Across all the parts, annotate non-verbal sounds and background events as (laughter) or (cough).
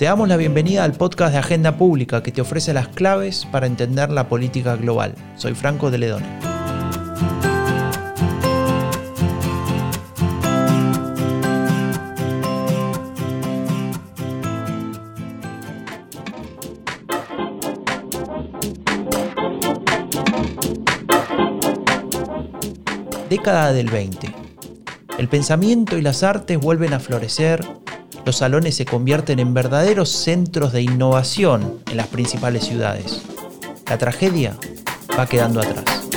Te damos la bienvenida al podcast de Agenda Pública que te ofrece las claves para entender la política global. Soy Franco de Ledone. Década del 20. El pensamiento y las artes vuelven a florecer los salones se convierten en verdaderos centros de innovación en las principales ciudades. La tragedia va quedando atrás.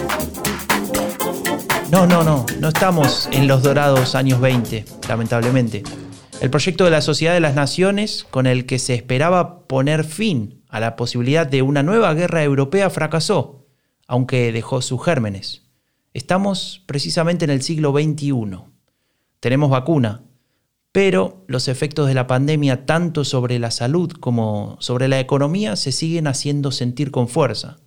No, no, no, no estamos en los dorados años 20, lamentablemente. El proyecto de la Sociedad de las Naciones, con el que se esperaba poner fin a la posibilidad de una nueva guerra europea, fracasó, aunque dejó sus gérmenes. Estamos precisamente en el siglo XXI. Tenemos vacuna, pero los efectos de la pandemia tanto sobre la salud como sobre la economía se siguen haciendo sentir con fuerza.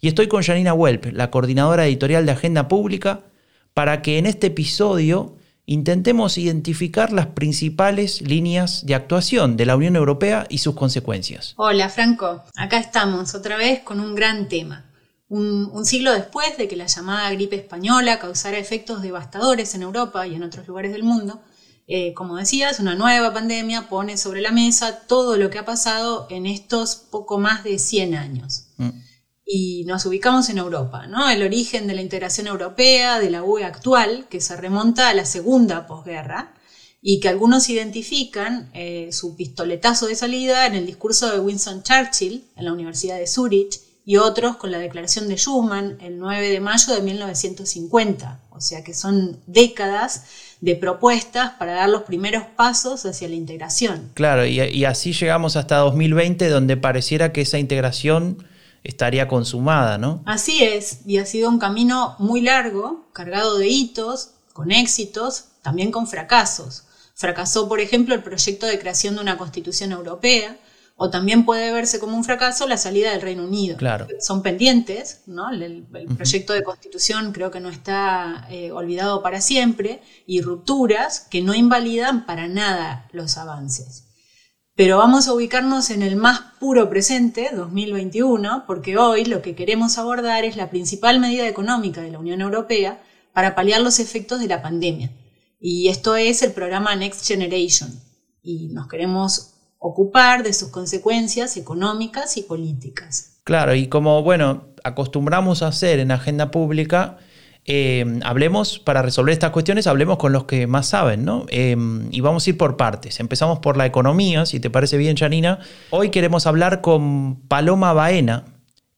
Y estoy con Janina Welp, la coordinadora editorial de Agenda Pública, para que en este episodio intentemos identificar las principales líneas de actuación de la Unión Europea y sus consecuencias. Hola Franco, acá estamos otra vez con un gran tema. Un, un, siglo después de que la llamada gripe española causara efectos devastadores en Europa y en otros lugares del mundo, eh, como decías, una nueva pandemia pone sobre la mesa todo lo que ha pasado en estos poco más de 100 años. Mm. Y nos ubicamos en Europa, ¿no? El origen de la integración europea, de la UE actual, que se remonta a la segunda posguerra y que algunos identifican eh, su pistoletazo de salida en el discurso de Winston Churchill en la Universidad de Zurich y otros con la declaración de Schuman el 9 de mayo de 1950. O sea que son décadas de propuestas para dar los primeros pasos hacia la integración. Claro, y, así llegamos hasta 2020, donde pareciera que esa integración estaría consumada, ¿no? Así es, y ha sido un camino muy largo, cargado de hitos, con éxitos, también con fracasos. Fracasó, por ejemplo, el proyecto de creación de una constitución europea, o también puede verse como un fracaso la salida del Reino Unido. Claro. Son pendientes, ¿no? El, proyecto de constitución creo que no está eh, olvidado para siempre, y rupturas que no invalidan para nada los avances. Pero vamos a ubicarnos en el más puro presente, 2021, porque hoy lo que queremos abordar es la principal medida económica de la Unión Europea para paliar los efectos de la pandemia. Y esto es el programa Next Generation. Y nos queremos ocupar de sus consecuencias económicas y políticas. Claro, y como bueno, acostumbramos a hacer en agenda pública, eh, hablemos, para resolver estas cuestiones, hablemos con los que más saben, ¿no? Eh, y vamos a ir por partes. Empezamos por la economía, si te parece bien, Janina. Hoy queremos hablar con Paloma Baena,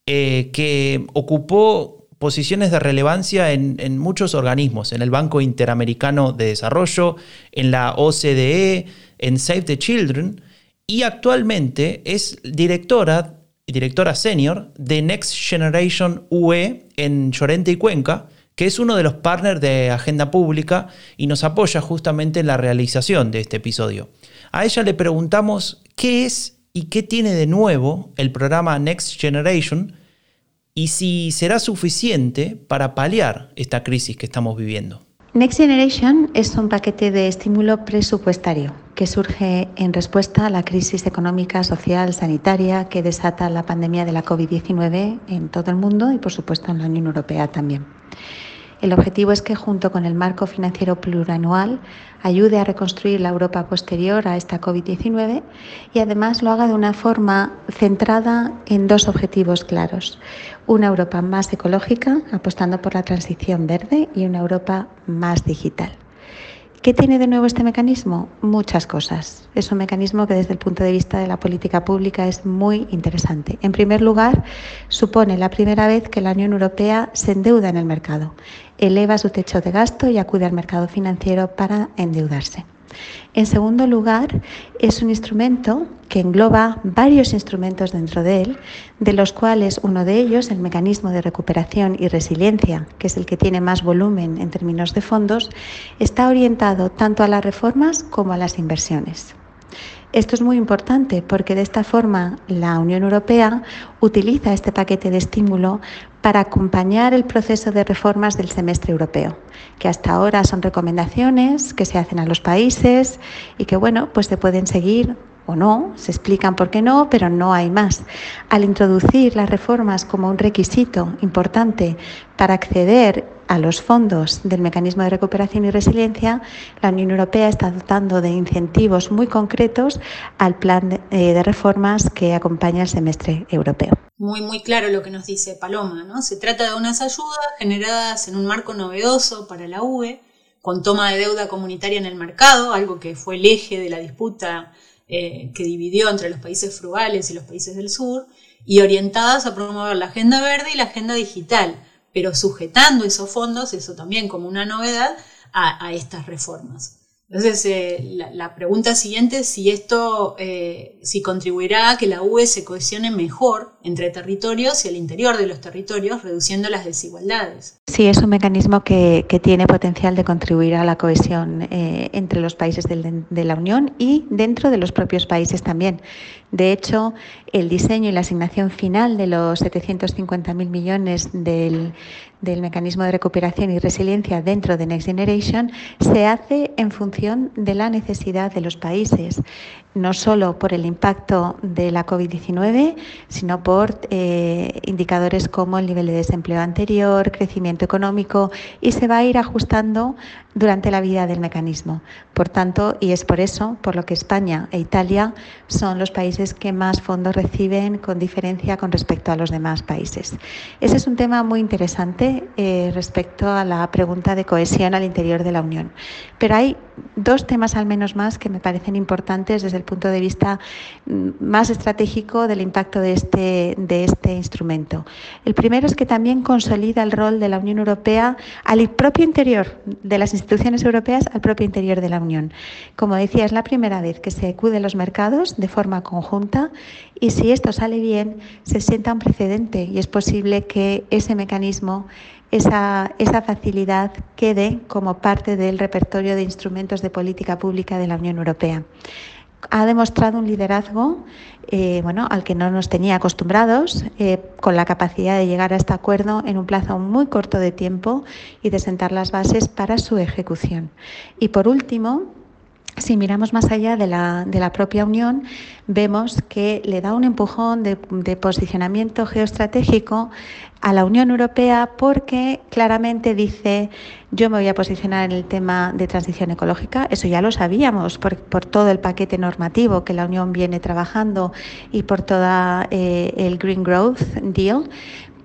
eh, que ocupó posiciones de relevancia en, en, muchos organismos, en el Banco Interamericano de Desarrollo, en la OCDE, en Save the Children, y actualmente es directora, directora senior de Next Generation UE en Llorente y Cuenca, que es uno de los partners de Agenda Pública y nos apoya justamente en la realización de este episodio. A ella le preguntamos qué es y qué tiene de nuevo el programa Next Generation y si será suficiente para paliar esta crisis que estamos viviendo. Next Generation es un paquete de estímulo presupuestario que surge en respuesta a la crisis económica, social, sanitaria que desata la pandemia de la COVID-19 en todo el mundo y por supuesto en la Unión Europea también. El objetivo es que junto con el marco financiero plurianual ayude a reconstruir la Europa posterior a esta COVID-19 y además lo haga de una forma centrada en dos objetivos claros. Una Europa más ecológica, apostando por la transición verde, y una Europa más digital. ¿Qué tiene de nuevo este mecanismo? Muchas cosas. Es un mecanismo que desde el punto de vista de la política pública es muy interesante. En primer lugar, supone la primera vez que la Unión Europea se endeuda en el mercado, eleva su techo de gasto y acude al mercado financiero para endeudarse. En segundo lugar, es un instrumento que engloba varios instrumentos dentro de él, de los cuales uno de ellos, el mecanismo de recuperación y resiliencia, que es el que tiene más volumen en términos de fondos, está orientado tanto a las reformas como a las inversiones. Esto es muy importante porque de esta forma la Unión Europea utiliza este paquete de estímulo para acompañar el proceso de reformas del semestre europeo, que hasta ahora son recomendaciones que se hacen a los países y que, bueno, pues se pueden seguir o no, se explican por qué no, pero no hay más. Al introducir las reformas como un requisito importante para acceder a los fondos del mecanismo de recuperación y resiliencia, la Unión Europea está dotando de incentivos muy concretos al plan de, eh, reformas que acompaña el semestre europeo. Muy, muy claro lo que nos dice Paloma, ¿no? Se trata de unas ayudas generadas en un marco novedoso para la UE, con toma de deuda comunitaria en el mercado, algo que fue el eje de la disputa eh, que dividió entre los países frugales y los países del sur, y orientadas a promover la agenda verde y la agenda digital, pero sujetando esos fondos, eso también como una novedad, a, estas reformas. Entonces, eh, la, pregunta siguiente es si esto, eh, si contribuirá a que la UE se cohesione mejor entre territorios y al interior de los territorios, reduciendo las desigualdades. Sí, es un mecanismo que, tiene potencial de contribuir a la cohesión eh, entre los países de la Unión y dentro de los propios países también. De hecho, el diseño y la asignación final de los 750.000 millones del, del mecanismo de recuperación y resiliencia dentro de Next Generation se hace en función de la necesidad de los países, no solo por el impacto de la COVID-19, sino por eh, indicadores como el nivel de desempleo anterior, crecimiento económico, y se va a ir ajustando durante la vida del mecanismo. Por tanto, y es por eso por lo que España e Italia son los países que más fondos reciben con diferencia con respecto a los demás países. Ese es un tema muy interesante eh, respecto a la pregunta de cohesión al interior de la Unión. Pero hay dos temas al menos más que me parecen importantes desde el punto de vista mm, más estratégico del impacto de este, de este instrumento. El primero es que también consolida el rol de la Unión Europea al propio interior de las instituciones instituciones europeas al propio interior de la Unión. Como decía, es la primera vez que se acude a los mercados de forma conjunta y si esto sale bien, se sienta un precedente y es posible que ese mecanismo esa, esa, facilidad quede como parte del repertorio de instrumentos de política pública de la Unión Europea ha demostrado un liderazgo eh, bueno, al que no nos tenía acostumbrados, eh, con la capacidad de llegar a este acuerdo en un plazo muy corto de tiempo y de sentar las bases para su ejecución. Y por último, si miramos más allá de la, de la, propia Unión, vemos que le da un empujón de, posicionamiento geoestratégico a la Unión Europea porque claramente dice yo me voy a posicionar en el tema de transición ecológica, eso ya lo sabíamos por, por todo el paquete normativo que la Unión viene trabajando y por todo eh, el Green Growth Deal,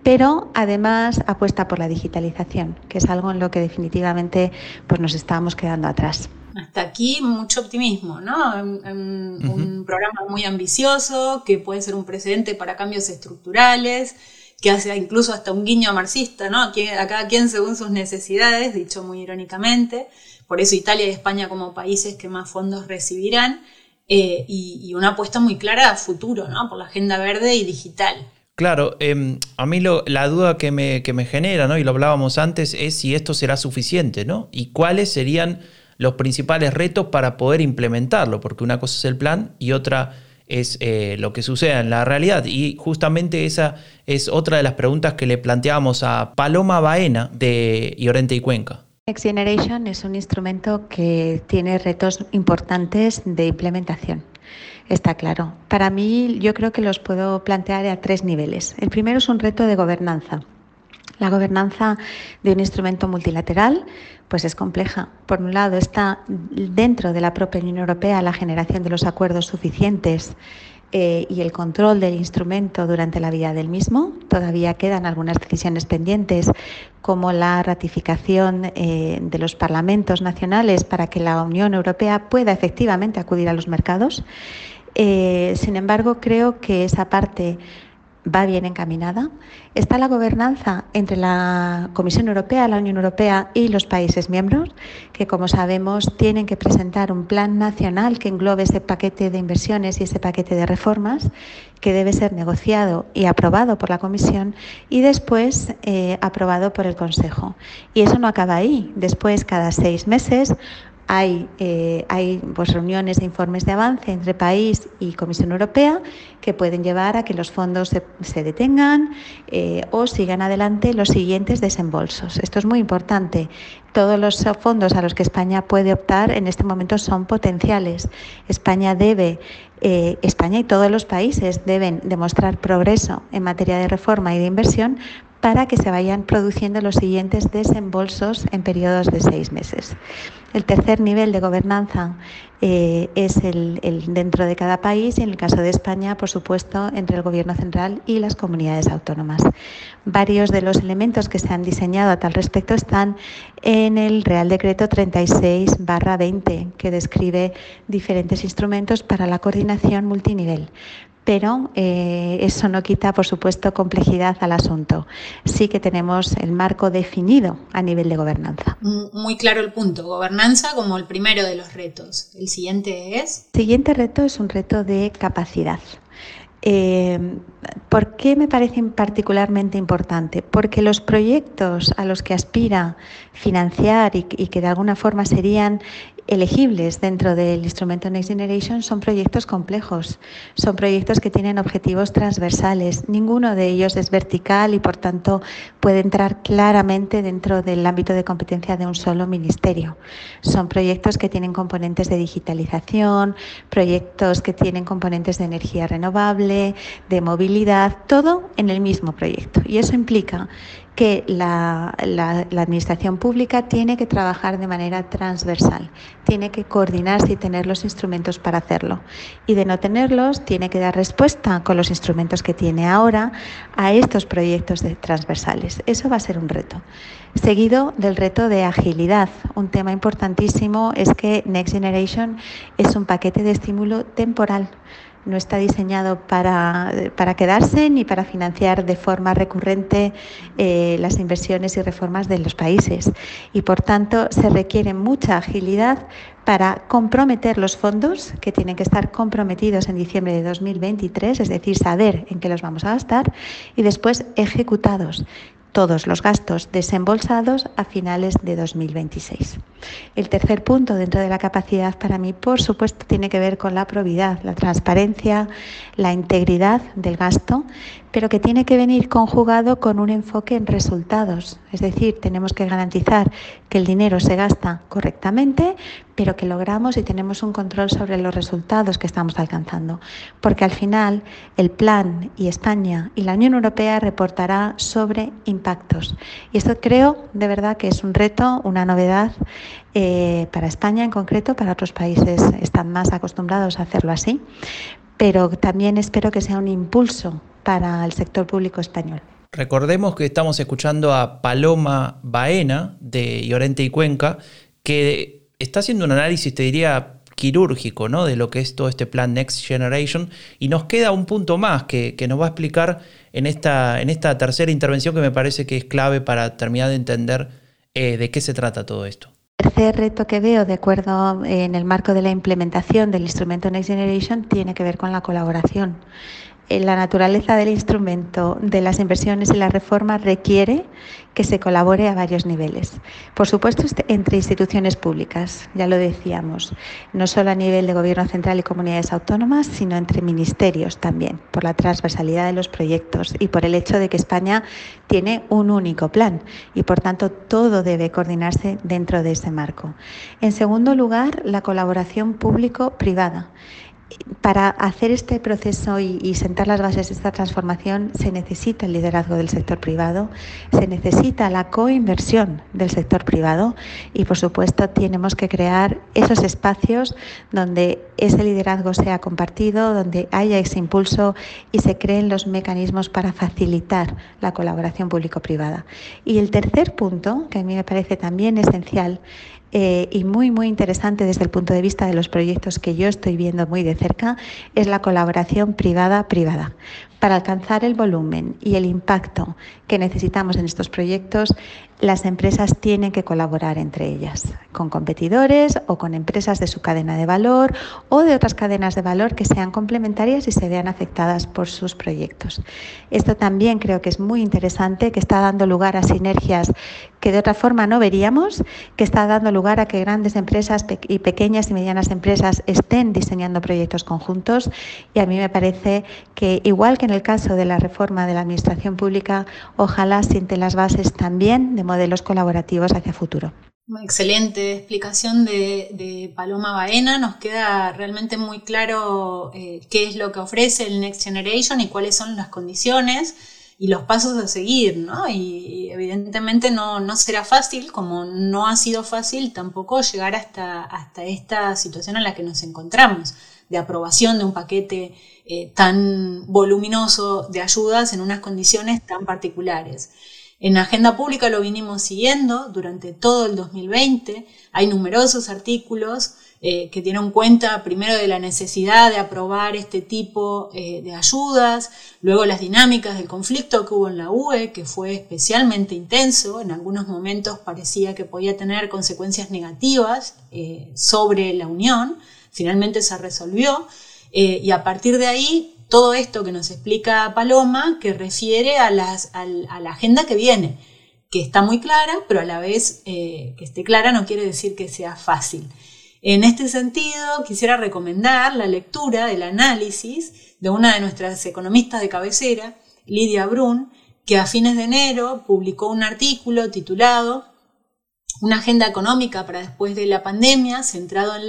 pero además apuesta por la digitalización, que es algo en lo que definitivamente pues, nos estábamos quedando atrás. Hasta aquí mucho optimismo, ¿no? Un programa muy ambicioso que puede ser un precedente para cambios estructurales, que hace incluso hasta un guiño marxista, ¿no? A cada quien según sus necesidades, dicho muy irónicamente. Por eso Italia y España como países que más fondos recibirán. Eh, y, una apuesta muy clara a futuro, ¿no? Por la agenda verde y digital. Claro, em, a mí la duda que me, que me genera, ¿no? Y lo hablábamos antes, es si esto será suficiente, ¿no? Y cuáles serían los principales retos para poder implementarlo, porque una cosa es el plan y otra es eh, lo que sucede en la realidad. Y justamente esa es otra de las preguntas que le planteamos a Paloma Baena de Llorente y Cuenca. Next Generation es un instrumento que tiene retos importantes de implementación. Está claro. Para mí yo creo que los puedo plantear a tres niveles. El primero es un reto de gobernanza. La gobernanza de un instrumento multilateral pues es compleja. Por un lado está dentro de la propia Unión Europea la generación de los acuerdos suficientes eh, y el control del instrumento durante la vida del mismo. Todavía quedan algunas decisiones pendientes, como la ratificación eh, de los parlamentos nacionales para que la Unión Europea pueda efectivamente acudir a los mercados. Eh, sin embargo, creo que esa parte va bien encaminada. Está la gobernanza entre la Comisión Europea, la Unión Europea y los países miembros, que como sabemos tienen que presentar un plan nacional que englobe ese paquete de inversiones y ese paquete de reformas, que debe ser negociado y aprobado por la Comisión y después eh, aprobado por el Consejo. Y eso no acaba ahí. Después, cada seis meses, hay, eh, pues, reuniones e informes de avance entre país y Comisión Europea que pueden llevar a que los fondos se, detengan eh, o sigan adelante los siguientes desembolsos. Esto es muy importante. Todos los fondos a los que España puede optar en este momento son potenciales. España debe eh, España y todos los países deben demostrar progreso en materia de reforma y de inversión para que se vayan produciendo los siguientes desembolsos en periodos de seis meses. El tercer nivel de gobernanza eh, es el, dentro de cada país y en el caso de España, por supuesto, entre el Gobierno central y las comunidades autónomas. Varios de los elementos que se han diseñado a tal respecto están en el Real Decreto 36-20, que describe diferentes instrumentos para la coordinación multinivel pero eh, eso no quita, por supuesto, complejidad al asunto. Sí que tenemos el marco definido a nivel de gobernanza. Muy claro el punto, gobernanza como el primero de los retos. El siguiente es... El siguiente reto es un reto de capacidad. Eh, ¿Por qué me parece particularmente importante? Porque los proyectos a los que aspira financiar y, y que de alguna forma serían elegibles dentro del instrumento Next Generation son proyectos complejos, son proyectos que tienen objetivos transversales. Ninguno de ellos es vertical y por tanto puede entrar claramente dentro del ámbito de competencia de un solo ministerio. Son proyectos que tienen componentes de digitalización, proyectos que tienen componentes de energía renovable, de movilidad, todo en el mismo proyecto. Y eso implica que la, Administración pública tiene que trabajar de manera transversal, tiene que coordinarse y tener los instrumentos para hacerlo. Y de no tenerlos, tiene que dar respuesta con los instrumentos que tiene ahora a estos proyectos transversales. Eso va a ser un reto. Seguido del reto de agilidad. Un tema importantísimo es que Next Generation es un paquete de estímulo temporal no está diseñado para, quedarse ni para financiar de forma recurrente eh, las inversiones y reformas de los países. Y por tanto se requiere mucha agilidad para comprometer los fondos, que tienen que estar comprometidos en diciembre de 2023, es decir, saber en qué los vamos a gastar, y después ejecutados todos los gastos desembolsados a finales de 2026. El tercer punto dentro de la capacidad para mí, por supuesto, tiene que ver con la probidad, la transparencia, la integridad del gasto, pero que tiene que venir conjugado con un enfoque en resultados. Es decir, tenemos que garantizar que el dinero se gasta correctamente, pero que logramos y tenemos un control sobre los resultados que estamos alcanzando. Porque al final el plan y España y la Unión Europea reportará sobre impactos. Y esto creo de verdad que es un reto, una novedad eh, para España en concreto, para otros países están más acostumbrados a hacerlo así, pero también espero que sea un impulso para el sector público español. Recordemos que estamos escuchando a Paloma Baena de Llorente y Cuenca, que está haciendo un análisis, te diría, quirúrgico, ¿no? De lo que es todo este plan Next Generation. Y nos queda un punto más que, nos va a explicar en esta, en esta tercera intervención que me parece que es clave para terminar de entender eh, de qué se trata todo esto. El tercer reto que veo, de acuerdo en el marco de la implementación del instrumento Next Generation, tiene que ver con la colaboración la naturaleza del instrumento de las inversiones y la reforma requiere que se colabore a varios niveles. Por supuesto, este, entre instituciones públicas, ya lo decíamos, no solo a nivel de gobierno central y comunidades autónomas, sino entre ministerios también, por la transversalidad de los proyectos y por el hecho de que España tiene un único plan y, por tanto, todo debe coordinarse dentro de ese marco. En segundo lugar, la colaboración público-privada para hacer este proceso y, sentar las bases de esta transformación se necesita el liderazgo del sector privado, se necesita la coinversión del sector privado y, por supuesto, tenemos que crear esos espacios donde ese liderazgo sea compartido, donde haya ese impulso y se creen los mecanismos para facilitar la colaboración público-privada. Y el tercer punto, que a mí me parece también esencial, eh, y muy, muy interesante desde el punto de vista de los proyectos que yo estoy viendo muy de cerca, es la colaboración privada-privada. Para alcanzar el volumen y el impacto que necesitamos en estos proyectos, las empresas tienen que colaborar entre ellas, con competidores o con empresas de su cadena de valor o de otras cadenas de valor que sean complementarias y se vean afectadas por sus proyectos. Esto también creo que es muy interesante, que está dando lugar a sinergias que de otra forma no veríamos, que está dando lugar a que grandes empresas y pequeñas y medianas empresas estén diseñando proyectos conjuntos y a mí me parece que igual que en el caso de la reforma de la administración pública, ojalá siente las bases también de modelos colaborativos hacia futuro. Excelente explicación de, Paloma Baena. Nos queda realmente muy claro eh, qué es lo que ofrece el Next Generation y cuáles son las condiciones y los pasos a seguir, ¿no? Y, evidentemente no, no, será fácil, como no ha sido fácil tampoco llegar hasta, hasta esta situación en la que nos encontramos, de aprobación de un paquete eh, tan voluminoso de ayudas en unas condiciones tan particulares. En agenda pública lo vinimos siguiendo durante todo el 2020. Hay numerosos artículos eh, que tienen cuenta primero de la necesidad de aprobar este tipo eh, de ayudas, luego las dinámicas del conflicto que hubo en la UE, que fue especialmente intenso, en algunos momentos parecía que podía tener consecuencias negativas eh, sobre la Unión, finalmente se resolvió, y a partir de ahí todo esto que nos explica Paloma, que refiere a, las, a la agenda que viene que está muy clara, pero a la vez que esté clara no quiere decir que sea fácil. En este sentido, quisiera recomendar la lectura, el análisis de una de nuestras economistas de cabecera, Lidia Brun, que a fines de enero publicó un artículo titulado Una agenda económica para después de la pandemia, centrado en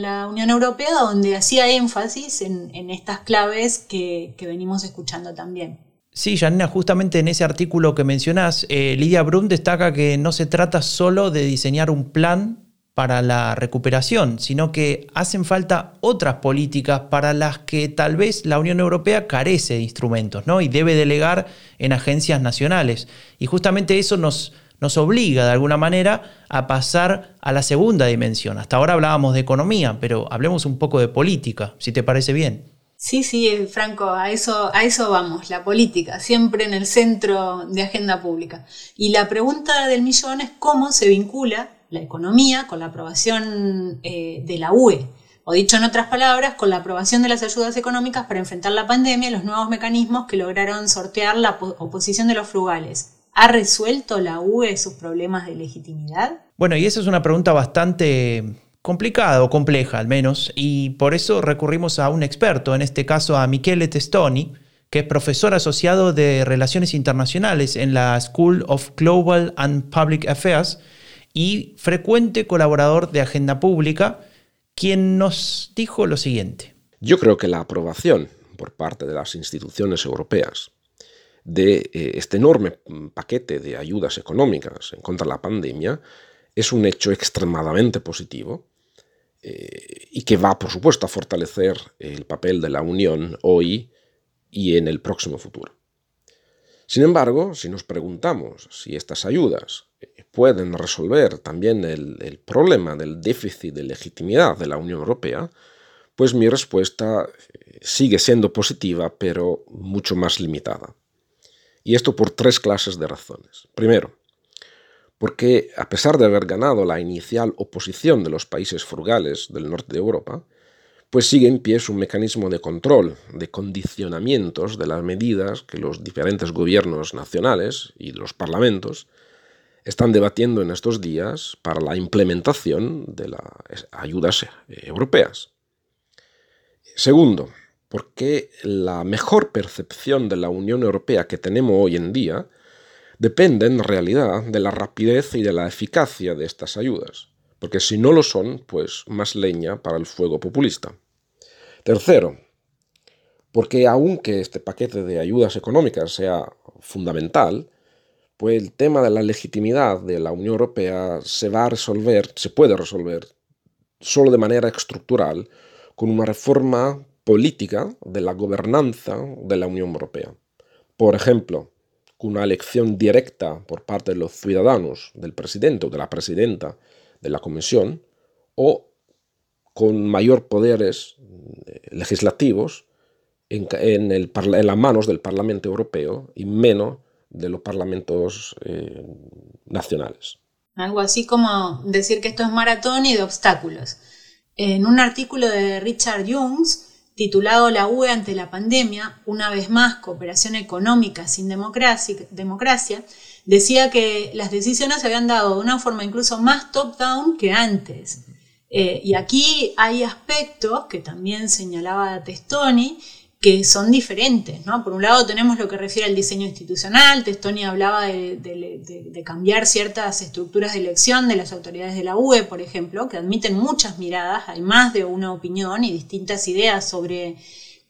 la, Unión Europea, donde hacía énfasis en, estas claves que, venimos escuchando también. Sí, Janina, justamente en ese artículo que mencionás, eh, Lidia Brun destaca que no se trata solo de diseñar un plan para la recuperación, sino que hacen falta otras políticas para las que tal vez la Unión Europea carece de instrumentos ¿no? y debe delegar en agencias nacionales. Y justamente eso nos, nos obliga de alguna manera a pasar a la segunda dimensión. Hasta ahora hablábamos de economía, pero hablemos un poco de política, si te parece bien. Sí, sí, eh, Franco, a eso, a eso vamos, la política, siempre en el centro de agenda pública. Y la pregunta del millón es cómo se vincula la economía con la aprobación eh, de la UE, o dicho en otras palabras, con la aprobación de las ayudas económicas para enfrentar la pandemia y los nuevos mecanismos que lograron sortear la oposición de los frugales. ¿Ha resuelto la UE sus problemas de legitimidad? Bueno, y esa es una pregunta bastante complicada o compleja al menos, y por eso recurrimos a un experto, en este caso a Michele Testoni, que es profesor asociado de Relaciones Internacionales en la School of Global and Public Affairs y frecuente colaborador de Agenda Pública, quien nos dijo lo siguiente. Yo creo que la aprobación por parte de las instituciones europeas de eh, este enorme paquete de ayudas económicas en contra de la pandemia es un hecho extremadamente positivo eh, y que va, por supuesto, a fortalecer el papel de la Unión hoy y en el próximo futuro. Sin embargo, si nos preguntamos si estas ayudas pueden resolver también el, problema del déficit de legitimidad de la Unión Europea, pues mi respuesta eh, sigue siendo positiva, pero mucho más limitada. Y esto por tres clases de razones. Primero, porque a pesar de haber ganado la inicial oposición de los países frugales del norte de Europa, pues sigue en pie un mecanismo de control, de condicionamientos de las medidas que los diferentes gobiernos nacionales y los parlamentos están debatiendo en estos días para la implementación de las ayudas europeas. Segundo, porque la mejor percepción de la Unión Europea que tenemos hoy en día depende en realidad de la rapidez y de la eficacia de estas ayudas, porque si no lo son, pues más leña para el fuego populista. Tercero, porque aunque este paquete de ayudas económicas sea fundamental, pues el tema de la legitimidad de la Unión Europea se va a resolver, se puede resolver solo de manera estructural con una reforma política de la gobernanza de la Unión Europea. Por ejemplo, con una elección directa por parte de los ciudadanos del presidente o de la presidenta de la Comisión o con mayor poderes eh, legislativos en, en las manos del Parlamento Europeo y menos de los parlamentos eh, nacionales. Algo así como decir que esto es maratón y de obstáculos. En un artículo de Richard Youngs, titulado La UE ante la pandemia, una vez más, cooperación económica sin democracia, democracia decía que las decisiones se habían dado de una forma incluso más top-down que antes. Eh, y aquí hay aspectos que también señalaba Testoni que son diferentes. ¿no? Por un lado tenemos lo que refiere al diseño institucional, Testoni hablaba de, cambiar ciertas estructuras de elección de las autoridades de la UE, por ejemplo, que admiten muchas miradas, hay más de una opinión y distintas ideas sobre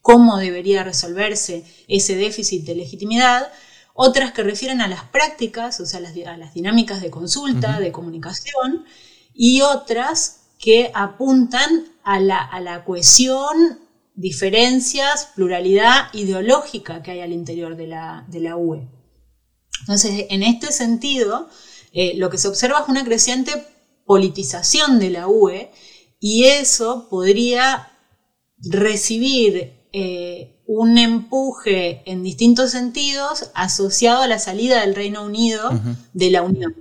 cómo debería resolverse ese déficit de legitimidad, otras que refieren a las prácticas, o sea, a las, dinámicas de consulta, de comunicación, y otras que apuntan a la, cohesión, diferencias, pluralidad ideológica que hay al interior de la, UE. Entonces, en este sentido, eh, lo que se observa es una creciente politización de la UE y eso podría recibir eh, un empuje en distintos sentidos asociado a la salida del Reino Unido de la Unión.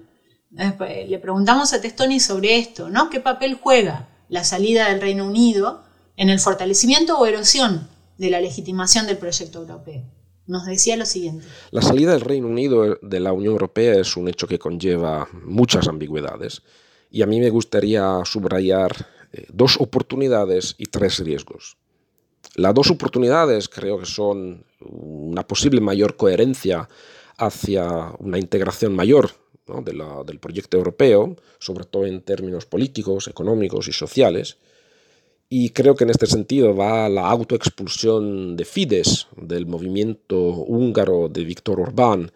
Le preguntamos a Testoni sobre esto, ¿no? ¿Qué papel juega la salida del Reino Unido en el fortalecimiento o erosión de la legitimación del proyecto europeo? Nos decía lo siguiente. La salida del Reino Unido de la Unión Europea es un hecho que conlleva muchas ambigüedades y a mí me gustaría subrayar eh, dos oportunidades y tres riesgos. Las dos oportunidades creo que son una posible mayor coherencia hacia una integración mayor del proyecto europeo, sobre todo en términos políticos, económicos y sociales. Y creo que en este sentido va la autoexpulsión de Fidesz, del movimiento húngaro de Víctor Orbán,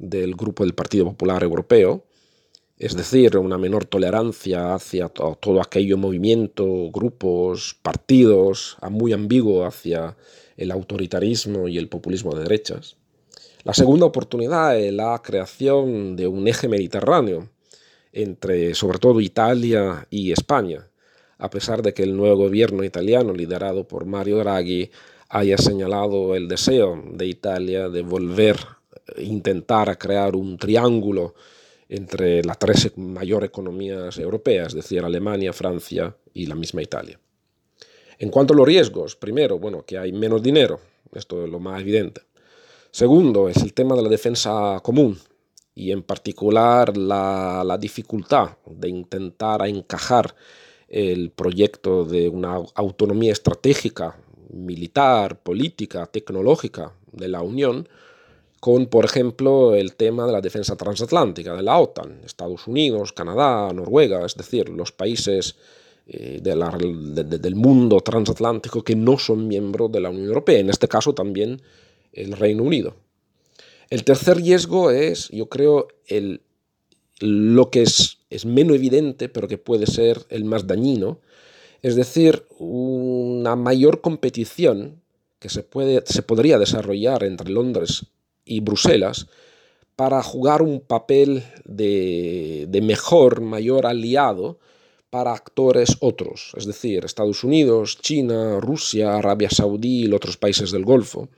del grupo del Partido Popular Europeo, es decir, una menor tolerancia hacia todo aquello movimiento, grupos, partidos, muy ambiguo hacia el autoritarismo y el populismo de derechas. La segunda oportunidad es la creación de un eje mediterráneo entre sobre todo Italia y España, a pesar de que el nuevo gobierno italiano liderado por Mario Draghi haya señalado el deseo de Italia de volver a intentar a crear un triángulo entre las tres mayores economías europeas, es decir, Alemania, Francia y la misma Italia. En cuanto a los riesgos, primero, bueno, que hay menos dinero, esto es lo más evidente. Segundo, es el tema de la defensa común y en particular la, dificultad de intentar encajar el proyecto de una autonomía estratégica, militar, política, tecnológica de la Unión con, por ejemplo, el tema de la defensa transatlántica de la OTAN, Estados Unidos, Canadá, Noruega, es decir, los países eh, del mundo transatlántico que no son miembros de la Unión Europea, en este caso también el Reino Unido. El tercer riesgo es, yo creo, el, lo que es, es menos evidente, pero que puede ser el más dañino, es decir, una mayor competición que se, puede, se podría desarrollar entre Londres y Bruselas para jugar un papel de, de mejor, mayor aliado para actores otros, es decir, Estados Unidos, China, Rusia, Arabia Saudí y otros países del Golfo.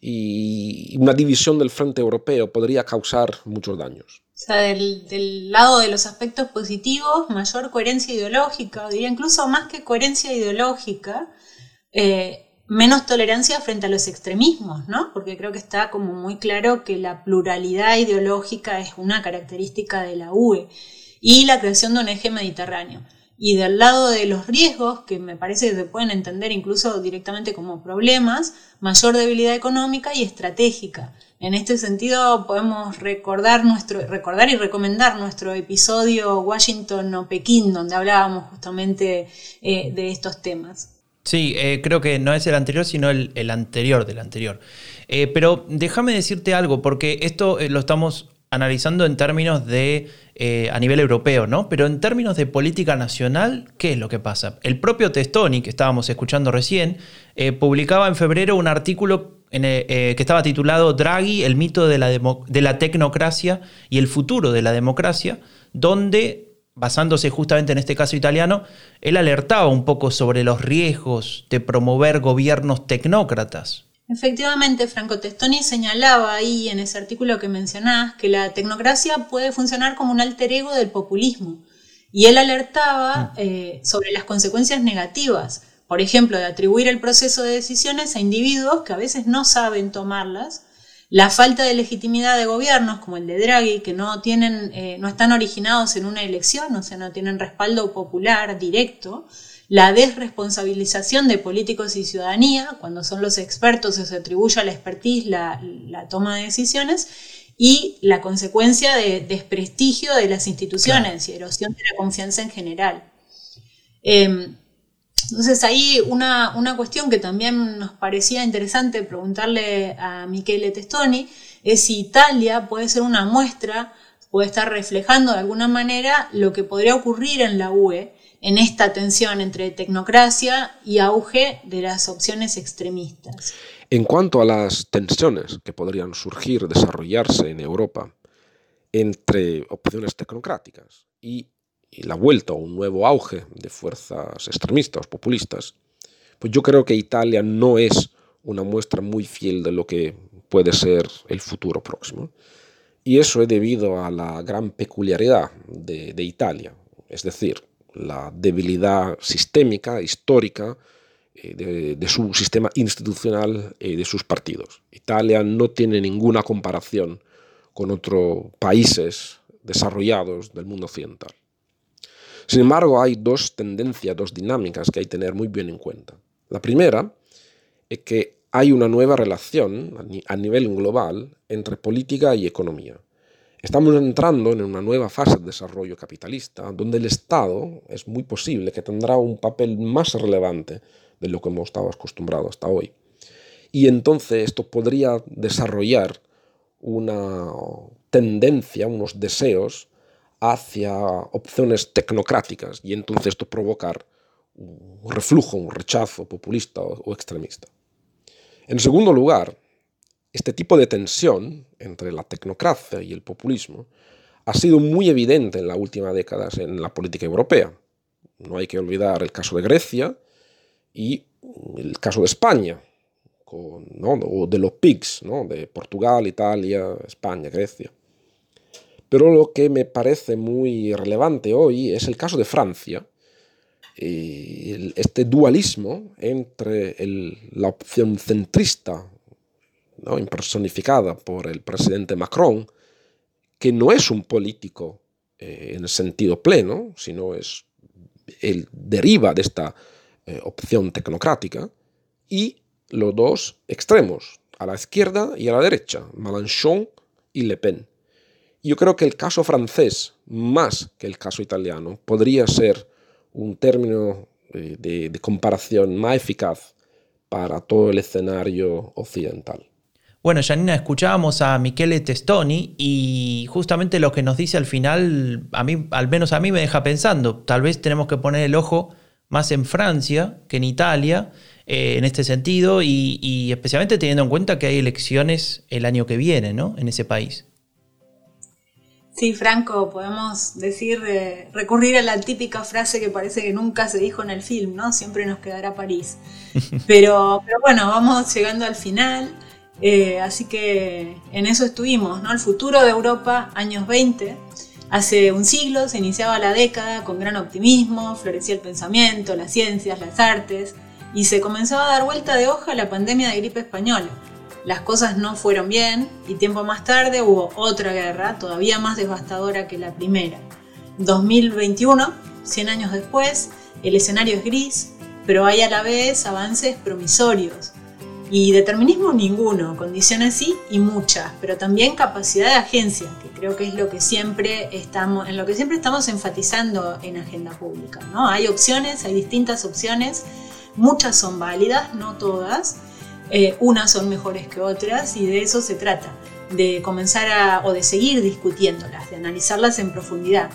Y una división del frente europeo podría causar muchos daños. O sea, del, lado de los aspectos positivos, mayor coherencia ideológica, diría incluso más que coherencia ideológica, eh, menos tolerancia frente a los extremismos, ¿no? Porque creo que está como muy claro que la pluralidad ideológica es una característica de la UE y la creación de un eje mediterráneo. Y del lado de los riesgos, que me parece que se pueden entender incluso directamente como problemas, mayor debilidad económica y estratégica. En este sentido, podemos recordar, nuestro, recordar y recomendar nuestro episodio Washington o Pekín, donde hablábamos justamente eh, de estos temas. Sí, eh, creo que no es el anterior, sino el, anterior del anterior. Eh, pero déjame decirte algo, porque esto lo estamos analizando en términos de eh, a nivel europeo, ¿no? Pero en términos de política nacional, ¿qué es lo que pasa? El propio Testoni, que estábamos escuchando recién, eh, publicaba en febrero un artículo eh, que estaba titulado Draghi, el mito de la, de la tecnocracia y el futuro de la democracia, donde basándose justamente en este caso italiano, él alertaba un poco sobre los riesgos de promover gobiernos tecnócratas. Efectivamente, Franco Testoni señalaba ahí en ese artículo que mencionás que la tecnocracia puede funcionar como un alter ego del populismo. Y él alertaba mm. eh, sobre las consecuencias negativas. por ejemplo, de atribuir el proceso de decisiones a individuos que a veces no saben tomarlas, la falta de legitimidad de gobiernos como el de Draghi, que no, tienen, eh, no están originados en una elección, o sea, no tienen respaldo popular directo, la desresponsabilización de políticos y ciudadanía, cuando son los expertos se atribuye a la expertise la, toma de decisiones, y la consecuencia de desprestigio de las instituciones y erosión de la confianza en general. Em, entonces ahí una, cuestión que también nos parecía interesante preguntarle a Michele Testoni es si Italia puede ser una muestra, puede estar reflejando de alguna manera lo que podría ocurrir en la UE en esta tensión entre tecnocracia y auge de las opciones extremistas. En cuanto a las tensiones que podrían surgir, desarrollarse en Europa entre opciones tecnocráticas y la vuelta a un nuevo auge de fuerzas extremistas, populistas, pues yo creo que Italia no es una muestra muy fiel de lo que puede ser el futuro próximo. Y eso es debido a la gran peculiaridad de, Italia, es decir, la debilidad sistémica, histórica, eh, de, de, su sistema institucional y de sus partidos. Italia no tiene ninguna comparación con otros países desarrollados del mundo occidental. Sin embargo, hay dos tendencias, dos dinámicas que hay que tener muy bien en cuenta. La primera es que hay una nueva relación a nivel global entre política y economía. Estamos entrando en una nueva fase de desarrollo capitalista, donde el Estado es muy posible que tendrá un papel más relevante de lo que hemos estado acostumbrados hasta hoy. Y entonces esto podría desarrollar una tendencia, unos deseos hacia opciones tecnocráticas y entonces esto provocar un reflujo, un rechazo populista o, extremista. En segundo lugar, este tipo de tensión entre la tecnocracia y el populismo ha sido muy evidente en la última década en la política europea. No hay que olvidar el caso de Grecia y el caso de España, o de los PIGs, ¿no? de Portugal, Italia, España, Grecia. Pero lo que me parece muy relevante hoy es el caso de Francia, este dualismo entre la opción centrista, ¿no? impersonificada por el presidente Macron, que no es un político eh, en el sentido pleno, sino es el deriva de esta eh, opción tecnocrática, y los dos extremos, a la izquierda y a la derecha, Mélenchon y Le Pen. Yo creo que el caso francés, más que el caso italiano, podría ser un término eh, de, comparación más eficaz para todo el escenario occidental. Bueno, Janina, escuchábamos a Michele Testoni y justamente lo que nos dice al final, a mí, al menos a mí me deja pensando, tal vez tenemos que poner el ojo más en Francia que en Italia eh, en este sentido y, y, especialmente teniendo en cuenta que hay elecciones el año que viene ¿no? en ese país. Sí, Franco, podemos decir, eh, recurrir a la típica frase que parece que nunca se dijo en el film, ¿no? Siempre nos quedará París. (laughs) Pero, pero bueno, vamos llegando al final, eh, así que en eso estuvimos, ¿no? El futuro de Europa, años 20. Hace un siglo se iniciaba la década con gran optimismo, florecía el pensamiento, las ciencias, las artes, y se comenzaba a dar vuelta de hoja la pandemia de gripe española las cosas no fueron bien y tiempo más tarde hubo otra guerra todavía más devastadora que la primera. 2021, 100 años después, el escenario es gris, pero hay a la vez avances promisorios. Y determinismo ninguno, condiciones sí y muchas, pero también capacidad de agencia, que creo que es lo que siempre estamos, en lo que siempre estamos enfatizando en agenda pública. ¿no? Hay opciones, hay distintas opciones, muchas son válidas, no todas, eh, unas son mejores que otras y de eso se trata, de comenzar a, o de seguir discutiéndolas, de analizarlas en profundidad.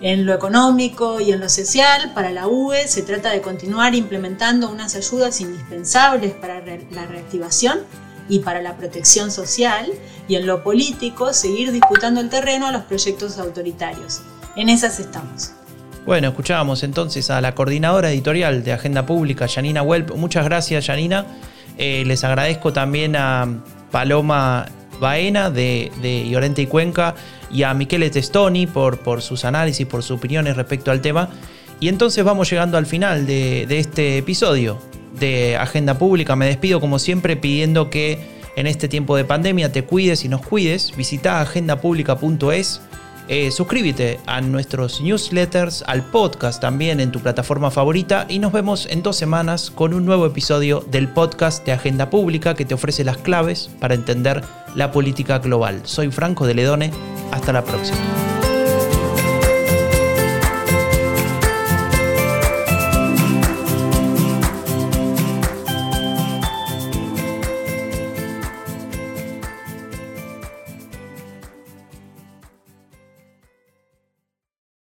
En lo económico y en lo social, para la UE se trata de continuar implementando unas ayudas indispensables para la reactivación y para la protección social, y en lo político seguir disputando el terreno a los proyectos autoritarios. En esas estamos. Bueno, escuchábamos entonces a la coordinadora editorial de Agenda Pública, Janina Welp. Muchas gracias, Janina. Eh, les agradezco también a Paloma Baena de, de, Llorente y Cuenca y a Michele Testoni por, por sus análisis, por sus opiniones respecto al tema. Y entonces vamos llegando al final de, de este episodio de Agenda Pública. Me despido como siempre pidiendo que en este tiempo de pandemia te cuides y nos cuides. Visita agendapublica.es eh, suscríbete a nuestros newsletters, al podcast también en tu plataforma favorita y nos vemos en dos semanas con un nuevo episodio del podcast de Agenda Pública que te ofrece las claves para entender la política global. Soy Franco de Ledone, hasta la próxima.